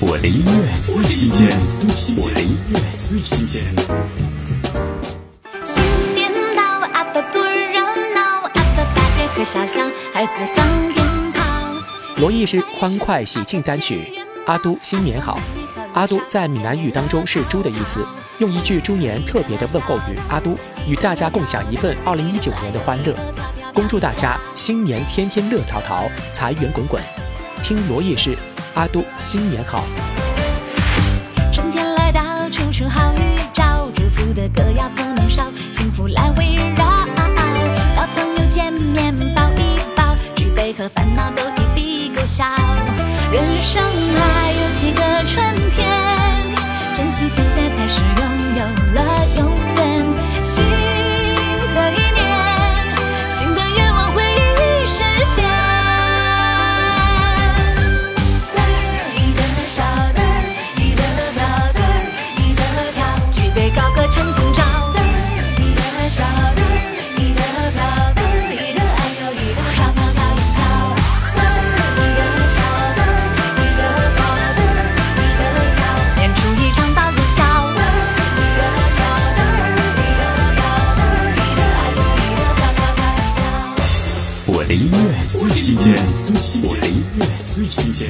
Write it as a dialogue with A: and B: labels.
A: 我的音乐最新鲜，我的音乐最新鲜。
B: 新年到，阿斗多热闹，阿斗大街和小巷，孩子放鞭炮。
C: 罗艺是欢快喜庆单曲《阿都新年好》。阿都在闽南语当中是猪的意思，用一句猪年特别的问候语“阿都”与大家共享一份二零一九年的欢乐，恭祝大家新年天天乐淘淘，财源滚滚。听罗艺是。阿都新年好！
B: 春天来到，处处好预兆，祝福的歌谣不能少，幸福来围绕。老朋友见面抱一抱，举杯和烦恼都一笔勾销。人生还有几个春天，珍惜现在才是拥有了永
A: 我的音乐最新鲜，我的音乐最新鲜。